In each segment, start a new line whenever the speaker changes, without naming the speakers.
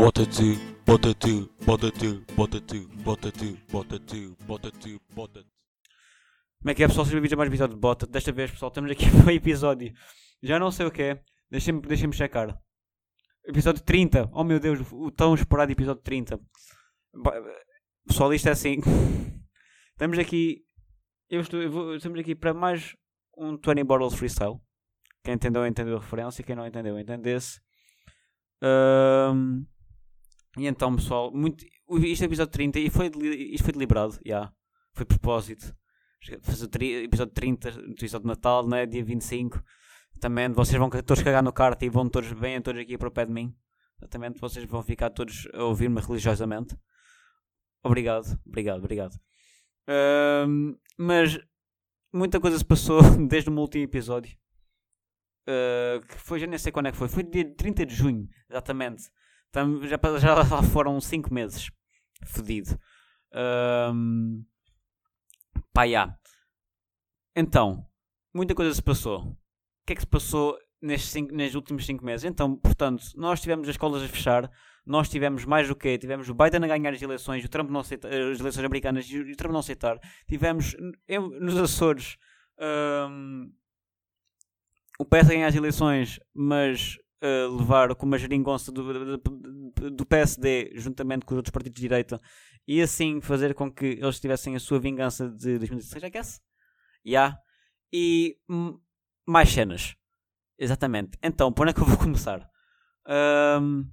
Bota tu, bota tu, bota tu, bota tu, bota tu, bota tu, bota tu, bota tu.
Como é que é, pessoal? Sejam bem-vindos a mais um episódio de Bota. Desta vez, pessoal, estamos aqui para o episódio. Já não sei o que é. Deixem-me deixem checar. Episódio 30. Oh meu Deus, o tão esperado episódio 30. Ba- Pessoal, isto é assim. Estamos aqui. Eu estou, eu vou- estamos aqui para mais um 20 Bottles Freestyle. Quem entendeu, entendeu a referência. Quem não entendeu, entendesse. Ahm, e então, pessoal, muito, isto é episódio 30 e foi, isto foi deliberado. já Foi de propósito fazer o tri- episódio 30, no episódio de Natal, né? dia 25. Também vocês vão todos cagar no kart e vão todos, venham todos aqui para o pé de mim. Exatamente, vocês vão ficar todos a ouvir-me religiosamente. Obrigado, obrigado, obrigado. Mas muita coisa se passou desde o último episódio. Ah, que foi, já nem sei quando é que foi. Foi dia 30 de junho, exatamente. Já, já lá foram 5 meses. Fedido. Ahm, Pá, já. Então, muita coisa se passou. O que é que se passou nestes, cinco, nestes últimos 5 meses? Então, portanto, nós tivemos as escolas a fechar, nós tivemos mais do que? Tivemos o Biden a ganhar as eleições, o Trump não aceitar, as eleições americanas e o Trump não aceitar. Tivemos em- nos Açores hum, o PS a ganhar as eleições, mas uh, levar com uma geringonça do, do, PSD juntamente com os outros partidos de direita e assim fazer com que eles tivessem a sua vingança de 2016, I guess? Yeah. E mais cenas. Exatamente. Então, por onde é que eu vou começar? Um,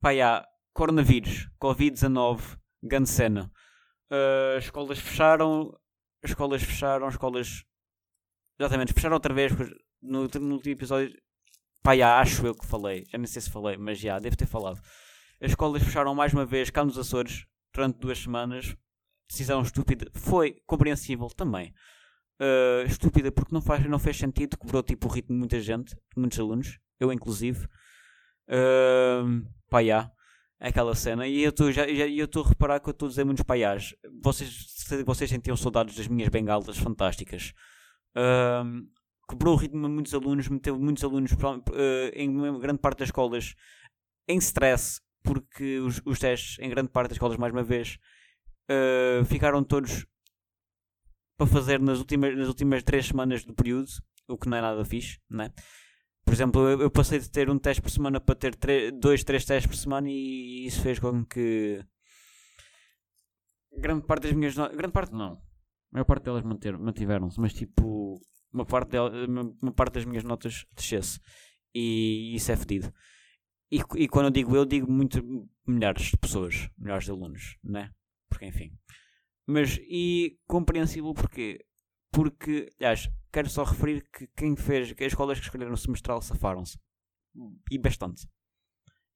pá, yeah. Coronavírus, Covid-19, grande cena. Uh, as escolas fecharam, as escolas fecharam, as escolas. Exatamente, fecharam outra vez. no último episódio, pá, yeah, acho eu que falei. Já nem sei se falei, mas já, devo ter falado. As escolas fecharam mais uma vez cá nos Açores durante duas semanas. Decisão estúpida. Foi compreensível também. Uh, estúpida porque não, faz, não fez sentido. Cobrou tipo o ritmo de muita gente, muitos alunos, eu inclusive. Uh, pá, já. Aquela cena. E eu estou já, já, a reparar que eu estou a dizer muitos paiás. Vocês, vocês sentiam saudades das minhas bengalas fantásticas. Uh, quebrou o ritmo de muitos alunos, meteu muitos alunos uh, em grande parte das escolas em stress, porque os, os testes em grande parte das escolas, mais uma vez, uh, ficaram todos para fazer nas últimas, nas últimas três semanas do período, o que não é nada fixe, né? Por exemplo, eu, eu passei de ter um teste por semana para ter dois, três testes por semana e isso fez com que grande parte das minhas grande parte não, a maior parte delas mantiveram-se, mas tipo uma parte, delas, uma, parte das minhas notas descesse e isso é fedido. E, e quando eu digo eu, digo muito milhares de pessoas, milhares de alunos, né? Porque enfim. Mas, e compreensível porquê? Porque, aliás, quero só referir que quem fez, que as escolas que escolheram o semestral safaram-se. E bastante.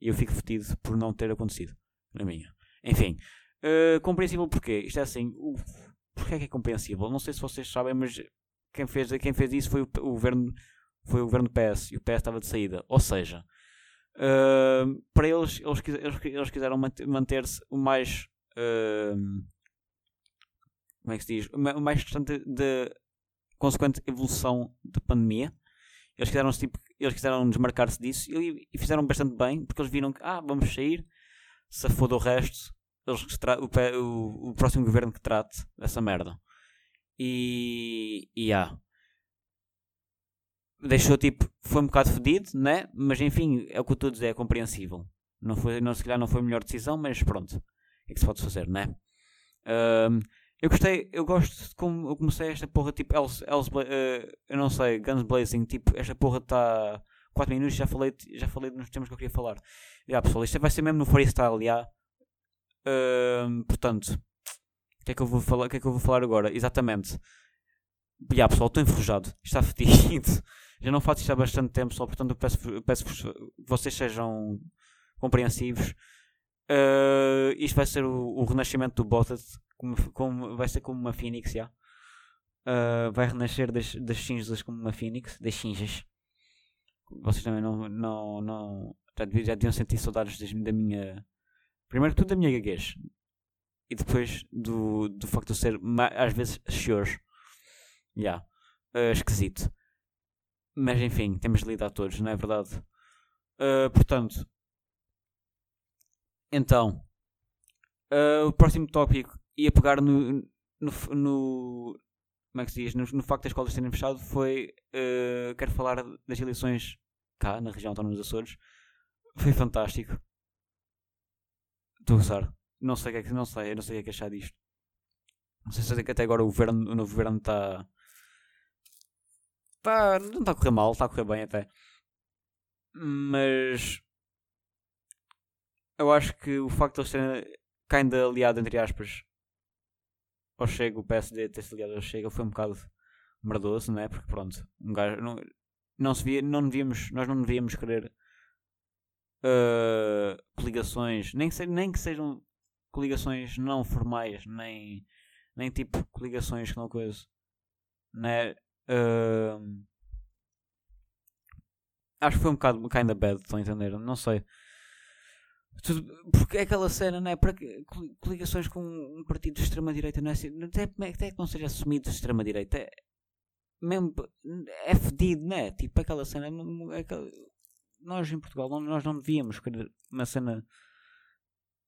E eu fico fetido por não ter acontecido. Na minha. Enfim. Uh, compreensível porquê? Isto é assim. Porquê é que é compreensível? Não sei se vocês sabem, mas quem fez, quem fez isso foi o, o governo foi o governo PS e o PS estava de saída. Ou seja, uh, para eles, eles, eles, eles quiseram manter- manter-se o mais. uh, como é que se diz? O ma- o mais distante da consequente evolução da pandemia. Eles quiseram, tipo, eles quiseram desmarcar-se disso e, e fizeram bastante bem porque eles viram que, ah, vamos sair, se foda o resto, eles o, o, o próximo governo que trate dessa merda. E. E há. Deixou tipo. Foi um bocado fedido, né? Mas enfim, é o que eu estou a dizer, é compreensível. Não foi, não, se calhar não foi a melhor decisão, mas pronto. É que se pode fazer, né? Ahm, eu gostei, eu gosto de como eu comecei esta porra tipo Else, Bla- eh, eu não sei, Guns Blazing, tipo, esta porra está 4 minutos, já falei, já falei nos temas que eu queria falar. Já pessoal, isto vai ser mesmo no freestyle, já. Ahm, portanto, que é que eu vou falar, que é que eu vou falar agora? Exatamente. Já pessoal, estou enferrujado, está fedido. Já não faço isto há bastante tempo, só portanto eu peço, peço que vocês sejam compreensivos. Uh, isto vai ser o, o renascimento do Bottas, como, como, vai ser como uma Phoenix, já. Uh, vai renascer das, das cinzas como uma Phoenix, das cinzas. Vocês também não, não, não já, deviam, já deviam sentir saudades da minha. Primeiro tudo da minha gaguez. E depois do, do facto de eu ser às vezes sure. Já. Uh, esquisito. Mas enfim, temos de lidar todos, não é verdade? Uh, portanto, Então, uh, o próximo tópico ia pegar no, no, no como é que se diz, no, no facto das escolas terem fechado foi, uh, quero falar das eleições cá, na região autónoma dos Açores. Foi fantástico. Estou a gozar. Não sei o que é que, não sei, não sei o que é que achar disto. Não sei se é que até agora o, governo, o novo governo está. Tá, não está a correr mal, está a correr bem até. Mas. Eu acho que o facto de eles terem ainda aliado, entre aspas, ao Chega, o PSD ter-se aliado ao Chega foi um bocado merdoso, não é? Porque pronto, um gajo, não, não se via, não devíamos, nós não devíamos querer uh, coligações, nem, se, nem que sejam coligações não formais, nem, nem tipo coligações que não coisa, né? Uh, acho que foi um bocado kinda bad, estão a entender? Não sei. Porque é aquela cena, não é? Para coligações com um partido de extrema-direita não é assim, até, até que não seja assumido de extrema-direita, é, mesmo, é fedido, não é? Tipo aquela cena, nós em Portugal nós não devíamos querer uma cena.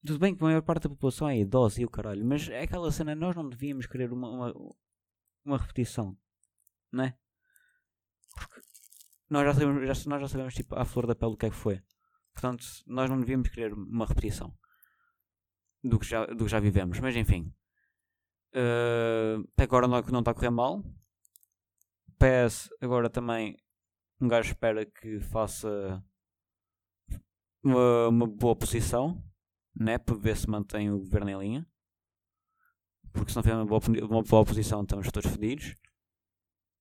Tudo bem que a maior parte da população é idosa e o caralho, mas é aquela cena, nós não devíamos querer uma, uma, uma repetição, não é? Porque nós já sabemos, já, nós já sabemos tipo, à flor da pele o que é que foi. Portanto, nós não devíamos querer uma repetição do que já, do que já vivemos. Mas enfim, uh, até agora não, não está a correr mal. PS agora também um gajo espera que faça uma, uma boa posição, né? Para ver se mantém o governo em linha. Porque se não tiver uma boa, uma boa posição estamos todos fedidos.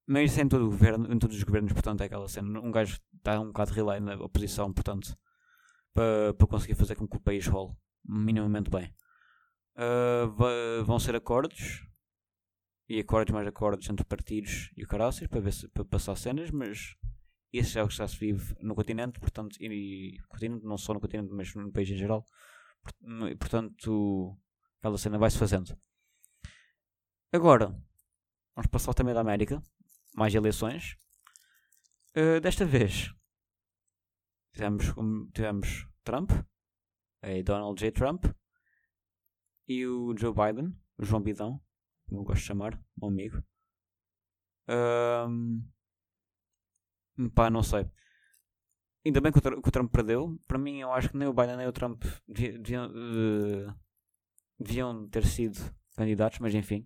Mas isso é em todo o governo, em todos os governos, portanto é aquela cena. Um gajo está um bocado relay na oposição, portanto para, para conseguir fazer com que o país role minimamente bem. Uh, vão ser acordos e acordos mais acordos entre partidos e o caraças para, ver se, para passar cenas, mas isso é o que já se vive no continente, portanto, e, continente, não só no continente, mas no país em geral. Portanto, aquela cena vai-se fazendo. Agora, vamos passar também da América, mais eleições. Uh, desta vez, tivemos, tivemos Trump, é Donald J. Trump, e o Joe Biden, o João Bidão, como eu gosto de chamar, meu amigo. Um, pá, não sei. Ainda bem que o, que o, Trump perdeu. Para mim, eu acho que nem o Biden nem o Trump deviam, uh, deviam ter sido candidatos, mas enfim.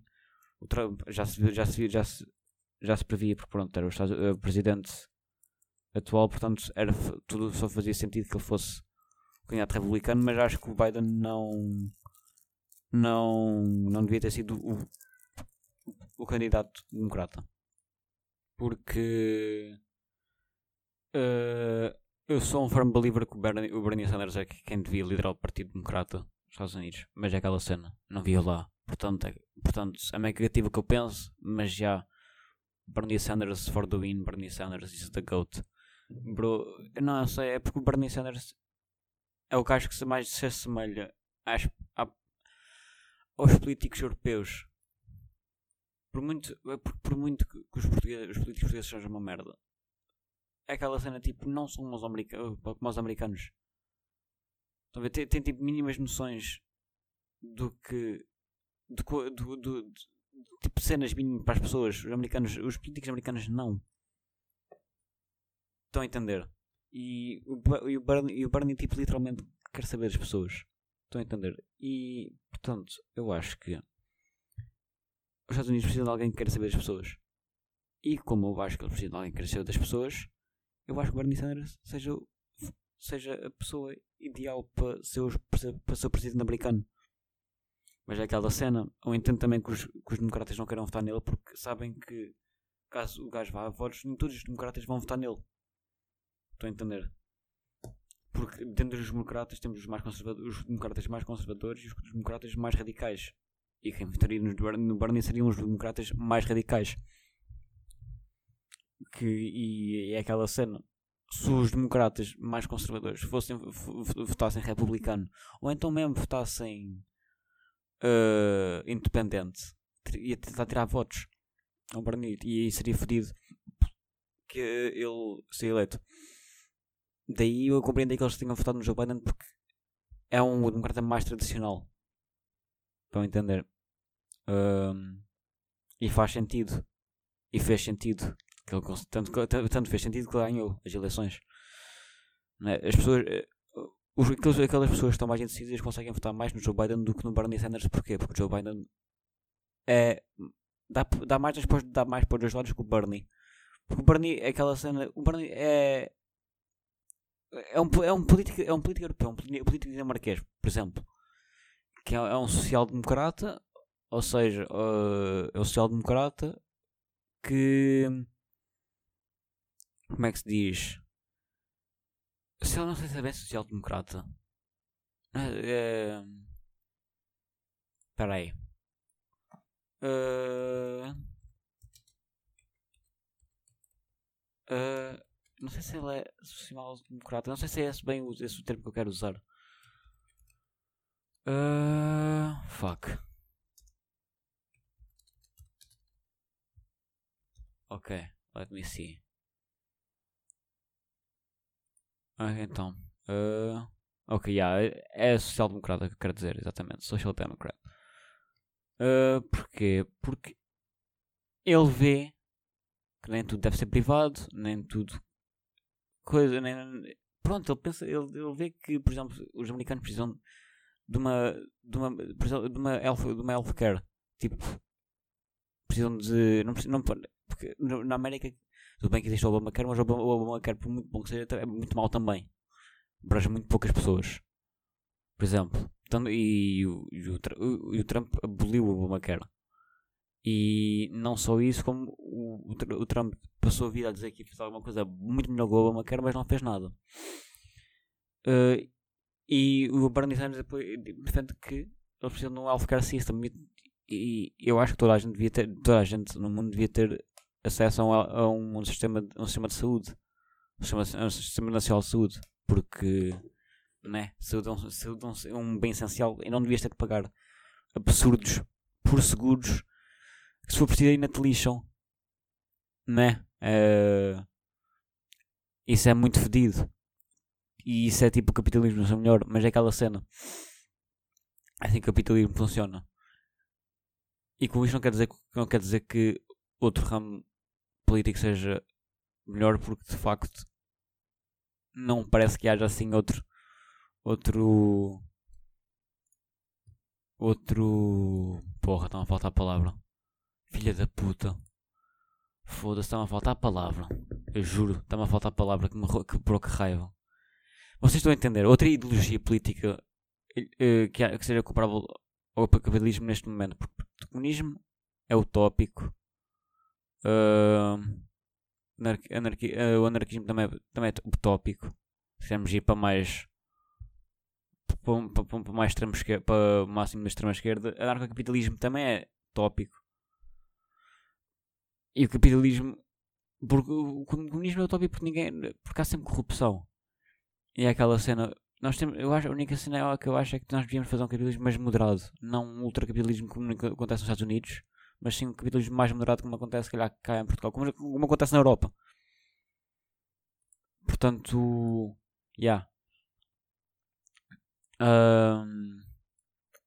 O Trump já se, já se, já se, já se previa, porque pronto, era o, o presidente atual, portanto, era, tudo só fazia sentido que ele fosse candidato republicano, mas acho que o Biden não não, não devia ter sido o, o candidato democrata. Porque uh, eu sou um firm believer que o Bernie, o Bernie Sanders é quem devia liderar o Partido Democrata dos Estados Unidos. Mas é aquela cena, não via lá. Portanto, é, portanto, é meio negativo que eu penso, mas já Bernie Sanders for the win, Bernie Sanders is the GOAT. Bro, não sei, é porque o Bernie Sanders é o gajo que mais se assemelha às, à, aos políticos europeus. Por muito, é por, por muito que os, portugueses, os políticos portugueses sejam uma merda. Aquela cena tipo, não são como os, america como os americanos. Estão? Tem, tem tipo mínimas noções do que. Do, do, do, do, tipo cenas mínimas para as pessoas. Os americanos, os políticos americanos não. Estão a entender? E o, e o, Bernie, e o Bernie tipo, literalmente quer saber das pessoas. Estão a entender? E, portanto, eu acho que os Estados Unidos precisam de alguém que quer saber das pessoas. E como eu acho que eles precisam de alguém que quer saber das pessoas, eu acho que o Bernie Sanders seja, seja a pessoa ideal para ser, os, para ser o presidente americano. Mas é aquela cena, ou entendo também que os, que os democratas não queiram votar nele porque sabem que caso o gajo vá a votos, nem todos os democratas vão votar nele. Estou a entender? Porque dentro dos democratas temos os, mais conservadores, os democratas mais conservadores e os democratas mais radicais. E quem votaria no Bernie seriam os democratas mais radicais. Que, e é aquela cena. Se os democratas mais conservadores fossem, votassem republicano, ou então mesmo votassem uh, independente, ia tentar tirar votos ao Bernie e aí seria fodido que ele seria eleito. Daí eu compreendo que eles tenham votado no Joe Biden porque é um democrata mais tradicional. Para entender. Um, e faz sentido. E fez sentido. Que ele, tanto, tanto fez sentido que ganhou as eleições. Né? As pessoas. Eh, os, aqueles, aquelas pessoas que estão mais indecisas conseguem votar mais no Joe Biden do que no Bernie Sanders. Porquê? Porque o Joe Biden é. Dá, dá mais depois dá mais para os dois lados que o Bernie. Porque o Bernie é aquela cena. O Bernie é. É um, é um político, é um político europeu, um político dinamarquês, por exemplo, que é, é um social-democrata, ou seja, uh, é um social-democrata que. Como é que se diz? Se eu não sei se é bem social-democrata. Uh, Espera aí. Uh, uh, não sei se ele é social-democrata. Não sei se é esse bem esse o termo que eu quero usar. Uh, fuck. Ok, let me see. Ah, então. Uh, ok, yeah, é social-democrata que eu quero dizer, exatamente. Social Democrat. Uh, porquê? Porque ele vê que nem tudo deve ser privado, nem tudo coisa, nem, pronto, ele pensa, ele, ele vê que, por exemplo, os americanos precisam de uma de uma de uma health, de uma healthcare, tipo precisam de não, não porque na América tudo bem que existe o Obamacare, mas o Obamacare por muito bom que seja é muito mal também, abrange muito poucas pessoas, por exemplo, tanto, e, o, e, o, e o Trump aboliu o Obamacare. E não só isso, como o, o, Trump passou a vida a dizer que fazer alguma coisa muito melhor que o Obamacare, mas não fez nada. Uh, e o Bernie Sanders depois defende que eles precisam de um healthcare system. E, e, eu acho que toda a gente devia ter, toda a gente no mundo devia ter acesso a um, a um, sistema, um sistema de saúde, um sistema, um sistema nacional de saúde, porque né, saúde, é um, saúde é um bem essencial e não devias ter que pagar absurdos por seguros que se for preciso ainda te lixam, né? Uh, isso é muito fedido. E isso é tipo capitalismo, não é melhor, mas é aquela cena. É assim que o capitalismo funciona. E com isto não quer dizer, não quer dizer que outro ramo político seja melhor, porque de facto não parece que haja assim outro. Outro. Outro. Porra, está a faltar a palavra. Filha da puta. Foda-se, está-me a faltar a palavra. Eu juro, está-me a faltar a palavra que me que provoca raiva. Vocês estão a entender? Outra ideologia política uh, que, que seja comparável ao capitalismo neste momento. Porque o comunismo é utópico. Uh, anarqui, uh, o anarquismo também, também é utópico. Se quisermos ir para mais. Para, para, para mais extremo esquerda, para o máximo da extrema esquerda, anarcocapitalismo também é tópico. E o capitalismo. Porque o comunismo é utópico porque ninguém. Porque há sempre corrupção. E é aquela cena. Nós temos, eu acho, a única cena que eu acho é que nós devíamos fazer um capitalismo mais moderado. Não um ultracapitalismo como acontece nos Estados Unidos, mas sim capitalismo mais moderado como acontece calhar, cá em Portugal, como, como acontece na Europa. Portanto, já. Yeah.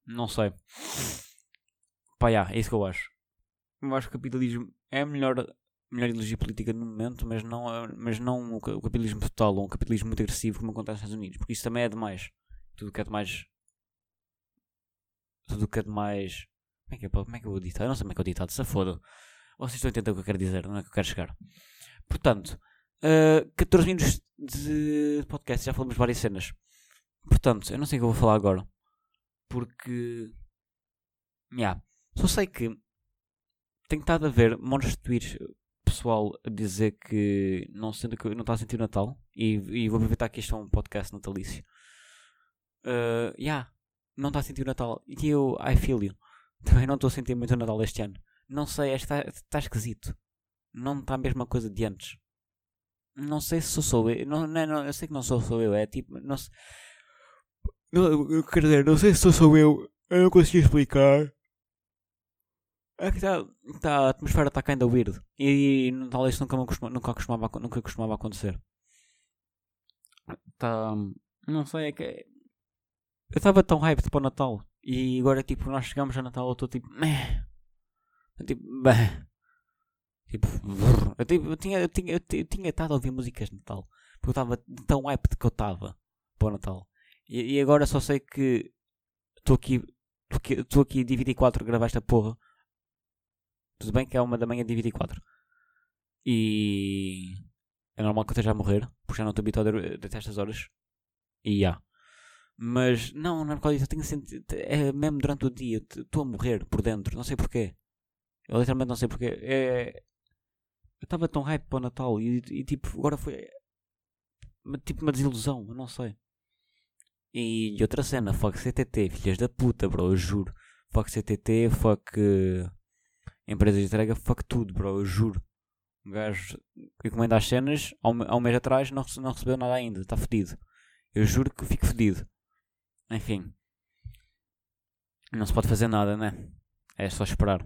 Não sei. Pá, yeah, é isso que eu acho. Eu acho que o capitalismo é melhor melhor ideologia política no momento, mas não, mas não o capitalismo total ou um capitalismo muito agressivo como acontece nos Estados Unidos, porque isso também é demais. Tudo que é demais. Tudo que é demais. Como é que, é, como é que eu vou ditar? Eu não sei como é que eu ditar, se foda. Vocês estão a entender o que eu quero dizer, não é que eu quero chegar. Portanto, uh, 14 minutos de podcast, já falamos várias cenas. Portanto, eu não sei o que eu vou falar agora. Porque. Yeah. Só sei que tenho estado a ver montes de tweets pessoal a dizer que não, sendo que não está a sentir o Natal e, e vou aproveitar que isto é um podcast natalício. Uh, yeah, não está a sentir o Natal. E eu, I feel you. Também não estou a sentir muito o Natal este ano. Não sei, está, está esquisito. Não está a mesma coisa de antes. Não sei se sou, sou eu. Não, não, não, eu sei que não sou, sou eu. É tipo, não sei. Não, eu quero dizer, não sei se sou, sou eu. Eu não consigo explicar. É que tá, tá, a atmosfera está kinda weird. E, e tal isso nunca, costuma, nunca, costumava, nunca costumava acontecer. Tá. Não sei, é que. Eu estava tão hyped para o Natal. E agora, tipo, nós chegamos a Natal, eu estou tipo. Meh. Eu, tipo, bah. Tipo, eu, tipo, eu tinha, eu tinha, eu ti- eu tinha estado a ouvir músicas de Natal. Porque eu estava tão hyped que eu estava para o Natal. E, e agora só sei que estou aqui, estou aqui, dia 24 a gravar esta porra. Tudo bem que é uma da manhã dia 24. E é normal que eu esteja a morrer, porque já não estou habituado a estas horas. E já. Mas não, não é por causa disso, eu tenho sentido. É mesmo durante o dia, estou a morrer por dentro, não sei porquê. Eu literalmente não sei porquê. É, eu estava tão hype para o Natal e, e, tipo, agora foi tipo uma desilusão, eu não sei. E, outra cena, fuck CTT, filhas da puta, bro, eu juro. Fuck CTT, fuck eh, empresas de entrega, fuck tudo, bro, eu juro. Um gajo encomenda as cenas, há um, mês atrás não, não recebeu nada ainda, está fedido. Eu juro que fico fedido. Enfim. Não se pode fazer nada, né? É só esperar.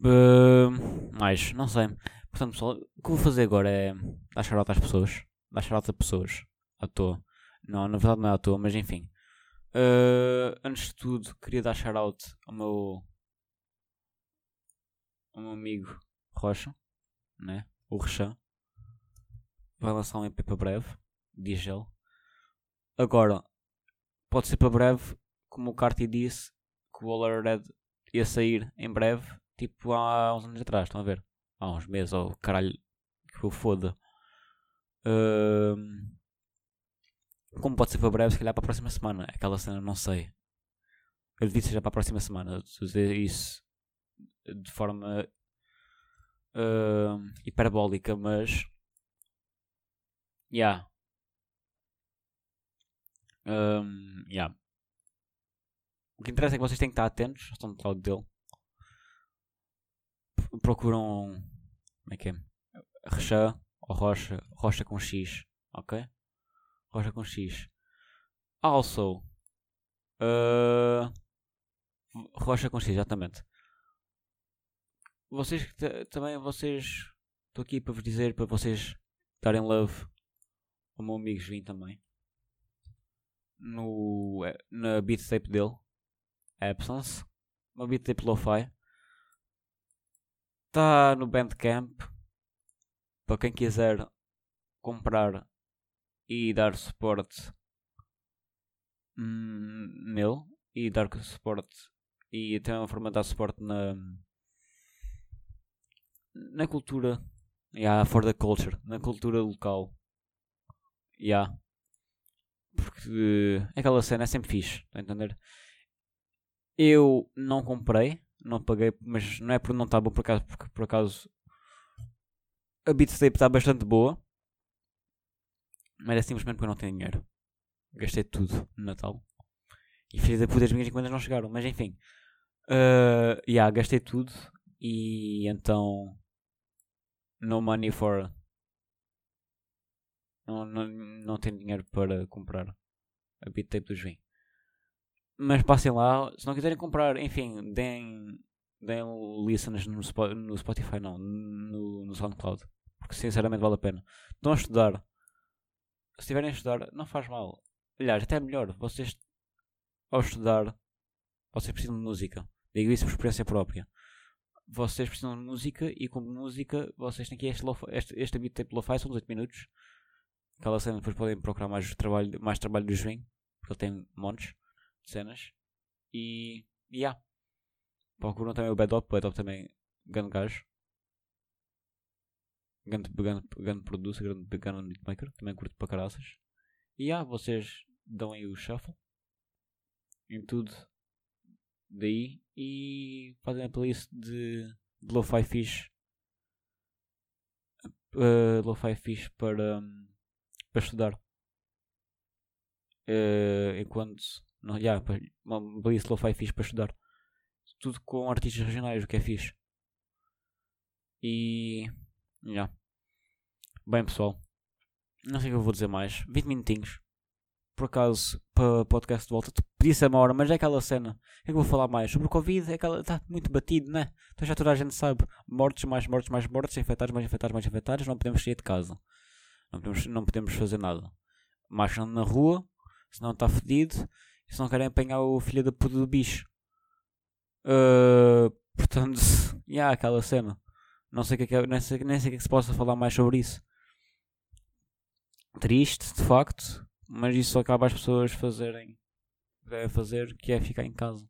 Uh, mais, não sei. Portanto, pessoal, o que vou fazer agora é dar shout às pessoas. Dar shout a pessoas. À toa. Não, na verdade não é à toa, mas enfim. Uh, antes de tudo, queria dar shout ao meu. ao meu amigo Rocha, né? O Rechan. Vai lançar um EP para breve, diz ele. Agora, pode ser para breve, como o Carti disse, que o All Red ia sair em breve, tipo há uns anos atrás, estão a ver? Há uns meses, ou caralho, que eu foda. Como pode ser para breve, se calhar para a próxima semana. Aquela cena, não sei. Eu devido seja para a próxima semana. Dizer isso de forma ahm, hiperbólica, mas. Yeah. Um, yeah. O que interessa é que vocês têm que estar atentos, estão do lado dele. Procuram. Como é que é? Rocha ou Rocha, Rocha com X, ok? Rocha com X. Also, uh, Rocha com X, exatamente. Vocês também, vocês. Estou aqui para vos dizer para vocês darem love ao meu amigo João também no, eh, na beat tape dele, Absence, uma beat tape lo-fi. Está no Bandcamp. Para quem quiser comprar e dar suporte hum, nele. E dar suporte e tem uma forma de dar suporte na na cultura. Yeah, for the culture. Na cultura local. Yeah porque aquela cena é sempre fixe, está a entender? Eu não comprei, não paguei, mas não é por não estar bom por acaso, porque por acaso a beat tape está bastante boa, mas é simplesmente porque eu não tenho dinheiro. Gastei tudo no Natal e fiz da puta as minhas encomendas não chegaram, mas enfim, uh, yeah, gastei tudo e então no money for não, não, não tenho dinheiro para comprar a beat tape do João. Mas passem lá, se não quiserem comprar, enfim, deem, deem listens no, no Spotify, não, no, no SoundCloud. Porque sinceramente vale a pena. Estão a estudar. Se estiverem a estudar, não faz mal. Aliás, até é melhor. Vocês, ao estudar, vocês precisam de música. Digo isso por experiência própria. Vocês precisam de música e com música vocês têm aqui este, este, este beat tape lo-fi, são 18 minutos. Aquela cena depois podem procurar mais trabalho, mais trabalho do João, porque ele tem montes de cenas. E. e yeah. Procuram também o Bad Up, Bad Up também, grande gajo. Grande, grande, grande producer, grande, beatmaker, também curto para caraças. E yeah, vocês dão aí o shuffle em tudo daí e fazem a playlist de, de Lo-Fi Fish. Uh, Lo-Fi Fish para. hum, para estudar. Eh, enquanto. Não, yeah, uma playlist lo-fi fixe para estudar. Tudo com artistas regionais, o que é fixe. E. Yeah. Bem, pessoal. Não sei o que eu vou dizer mais. 20 minutinhos. Por acaso, para podcast de volta. Podia ser uma hora, mas é aquela cena. O que é que eu vou falar mais? Sobre o Covid, é aquela. Está muito batido, né? Então já toda a gente sabe. Mortes, mais mortes, mais mortes. Infectados, mais infectados, mais infectados. Não podemos sair de casa. Não podemos, não podemos fazer nada. Marcham na rua, senão está fedido. Se não querem apanhar o filho da puta do bicho. Uh, portanto, e yeah, aquela cena. Não sei, é que é, nem, sei, nem sei o que é que se possa falar mais sobre isso. Triste, de facto, mas isso acaba as pessoas fazerem devem fazer, que é ficar em casa.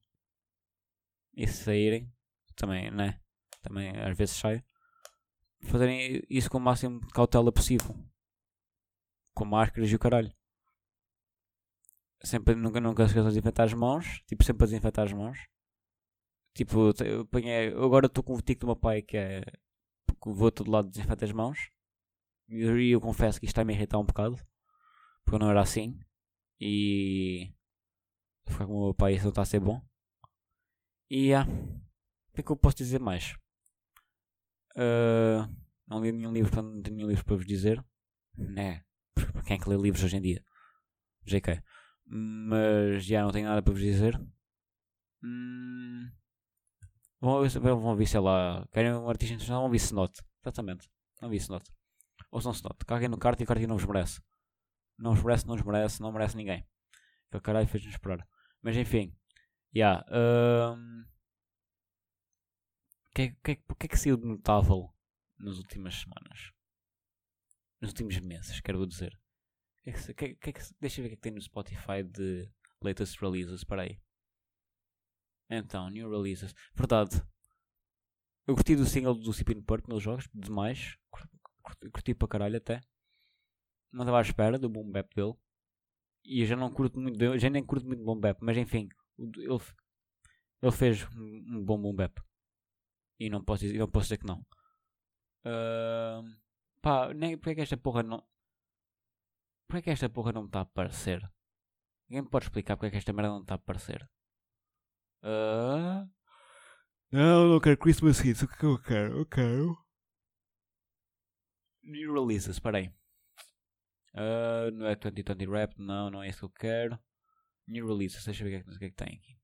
E se saírem, também, né? Também às vezes sai. Fazerem isso com o máximo de cautela possível. Com máscaras e o caralho. Sempre, nunca, nunca se esqueçam de desinfetar as mãos. Tipo, sempre a desinfetar as mãos. Tipo, eu, apanhei, agora estou com o tico do meu pai que é. Vou todo lado desinfetar as mãos. E eu, eu confesso que isto está a me irritar um bocado. Porque eu não era assim. E. Ficar com o meu pai isso não está a ser bom. E. Yeah. O que é que eu posso dizer mais? Uh, não li nenhum livro, não tenho nenhum livro para vos dizer. Né? Quem é que lê livros hoje em dia? JK. Mas já não tenho nada para vos dizer. Hum, vão, vão ouvir, sei lá. Querem um artista internacional? Vão ouvir Snot. Exatamente. Não vi Snot. Ouçam Snot. Caguem no kart e o kart não vos merece. Não vos merece, não vos merece, não merece ninguém. Que caralho fez-nos esperar. Mas enfim. Yeah, um, o que, que, é, que é que saiu de notável nas últimas semanas? Nos últimos meses, quero dizer. Que é que, que, que, deixa eu ver o que é que tem no Spotify de latest releases. Espera aí. Então, new releases. Verdade. Eu curti do single do Cipin Park nos jogos, demais. Curti, para caralho até. Não estava à espera do boom bap dele. E eu já não curto muito, já nem curto muito boom bap, mas enfim, ele, ele fez um bom boom bap. E não posso dizer, não posso dizer que não. Uh, pá, nem, porque é que esta porra não. Porquê é que esta porra não está a aparecer? Alguém me pode explicar porque é que esta merda não está a aparecer? Uh... Não, não quero Christmas hits. O que é que eu quero? Eu quero. New releases, espera aí. Uh, não é 2020 Rap, não, não é isso que eu quero. New releases, deixa eu ver o que, é que, que tem aqui.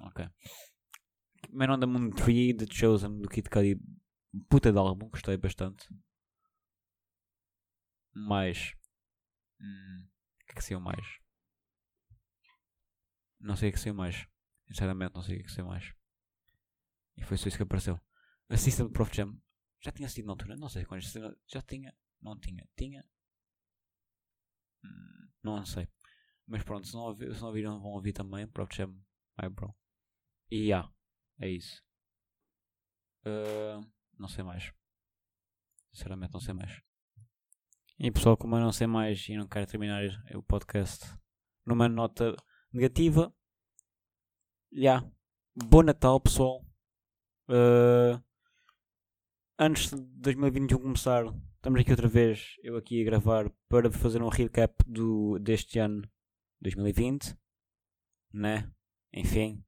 Ok. Man on the Moon 3, The Chosen, do Kid Cudi. Puta de álbum, gostei bastante. Mais. Hum, o que é que saiu mais? Não sei o que saiu mais. Sinceramente, não sei o que saiu mais. E foi só isso que apareceu. A System Prof Jam. Já tinha sido na altura? Não sei quando. Já tinha. Não tinha. Tinha. Hum, não sei. Mas pronto, se não, ouvir, se não ouviram, vão ouvir também. Prof Jam, my bro. E yeah, é isso. Uh, não sei mais. Sinceramente, não sei mais. E pessoal, como eu não sei mais e não quero terminar o podcast numa nota negativa, já. Yeah. Bom Natal, pessoal. Uh, antes de 2021 começar, estamos aqui outra vez, eu aqui a gravar para fazer um recap do, deste ano 2020, né? Enfim,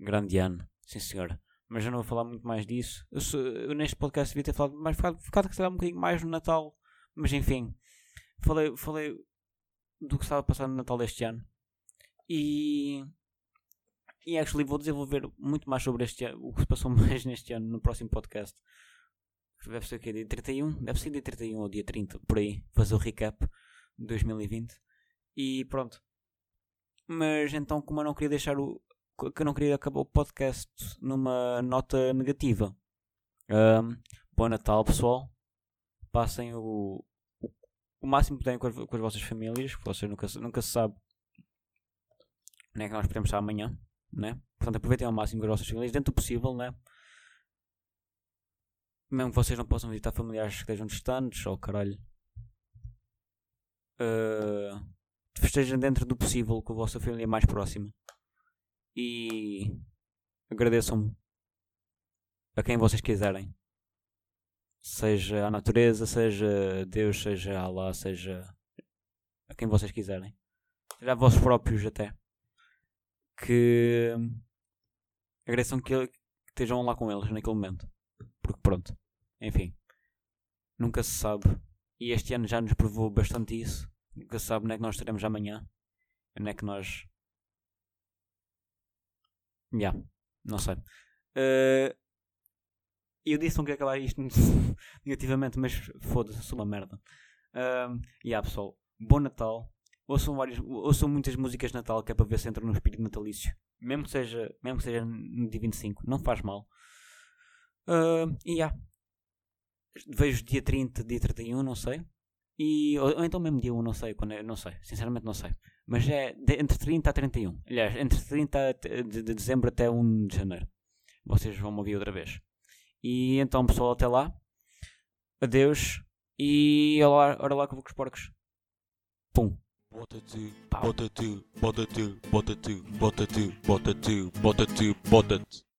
grande ano, sim senhor. Mas eu não vou falar muito mais disso. Eu, eu neste podcast devia ter falado mais, ficado, ficado um bocadinho mais no Natal, mas enfim, falei, falei do que estava a passar no Natal deste ano. E e actually vou desenvolver muito mais sobre este ano, o que se passou mais neste ano no próximo podcast. Deve ser o quê? Dia 31? Deve ser dia 31 ou dia 30, por aí. Fazer o recap de 2020. E pronto. Mas então, como eu não queria deixar o. que eu não queria acabar o podcast numa nota negativa. Um, bom Natal, pessoal. Passem o, o, máximo que puderem com com as vossas famílias, porque vocês nunca, nunca se sabe nem é que nós podemos estar amanhã, né? Portanto, aproveitem ao máximo com as vossas famílias, dentro do possível, né? Mesmo que vocês não possam visitar familiares que estejam distantes, ou caralho. Uh, festejem dentro do possível com a vossa família mais próxima. E agradeçam-me a quem vocês quiserem. Seja a natureza, seja Deus, seja Allah, seja a quem vocês quiserem. Seja a vossos próprios até. Que agradeçam que, que estejam lá com eles naquele momento. Porque pronto, enfim, nunca se sabe. E este ano já nos provou bastante isso. Nunca se sabe onde é que nós estaremos amanhã. Onde é que nós. Já, yeah, não sei. Uh, eu disse que não queria acabar isto negativamente, mas foda-se, sou uma merda. Uh, yeah, pessoal, bom Natal. ouçam, várias, ouçam muitas músicas de Natal que é para ver se entram no espírito natalício. Mesmo que seja, mesmo que seja no dia 25, não faz mal. Uh, e já. Vejo dia 30, dia 31, não sei. E, ou, ou então mesmo dia 1, não sei, quando é, não sei, sinceramente não sei. Mas é de, entre 30 a 31. Aliás, entre 30 de, de dezembro até 1 de janeiro. Vocês vão me ouvir outra vez. E então, pessoal, até lá. Adeus. E ora, ora lá que eu vou com os porcos. Pum.
Bota bota bota bota bota bota bota bota.